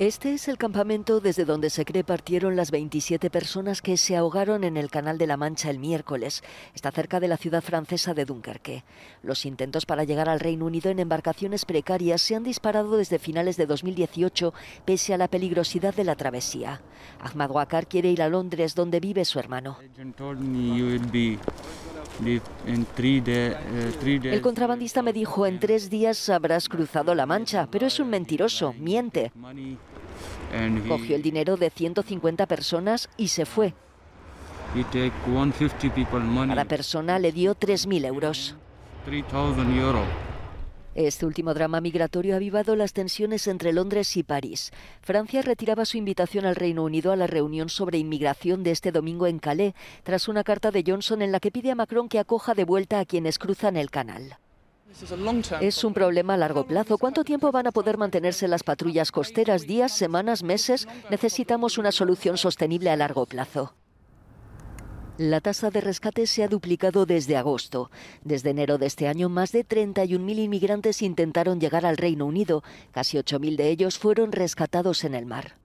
Este es el campamento desde donde se cree partieron las 27 personas que se ahogaron en el Canal de la Mancha el miércoles. Está cerca de la ciudad francesa de Dunkerque. Los intentos para llegar al Reino Unido en embarcaciones precarias se han disparado desde finales de 2018 pese a la peligrosidad de la travesía. Ahmad Wakar quiere ir a Londres donde vive su hermano. El contrabandista me dijo, en tres días habrás cruzado la Mancha, pero es un mentiroso, miente. Cogió el dinero de 150 personas y se fue. Cada persona le dio 3.000 euros. Este último drama migratorio ha avivado las tensiones entre Londres y París. Francia retiraba su invitación al Reino Unido a la reunión sobre inmigración de este domingo en Calais, tras una carta de Johnson en la que pide a Macron que acoja de vuelta a quienes cruzan el canal. Es un problema a largo plazo. ¿Cuánto tiempo van a poder mantenerse las patrullas costeras? ¿Días, semanas, meses? Necesitamos una solución sostenible a largo plazo. La tasa de rescate se ha duplicado desde agosto. Desde enero de este año, más de 31.000 inmigrantes intentaron llegar al Reino Unido. Casi 8.000 de ellos fueron rescatados en el mar.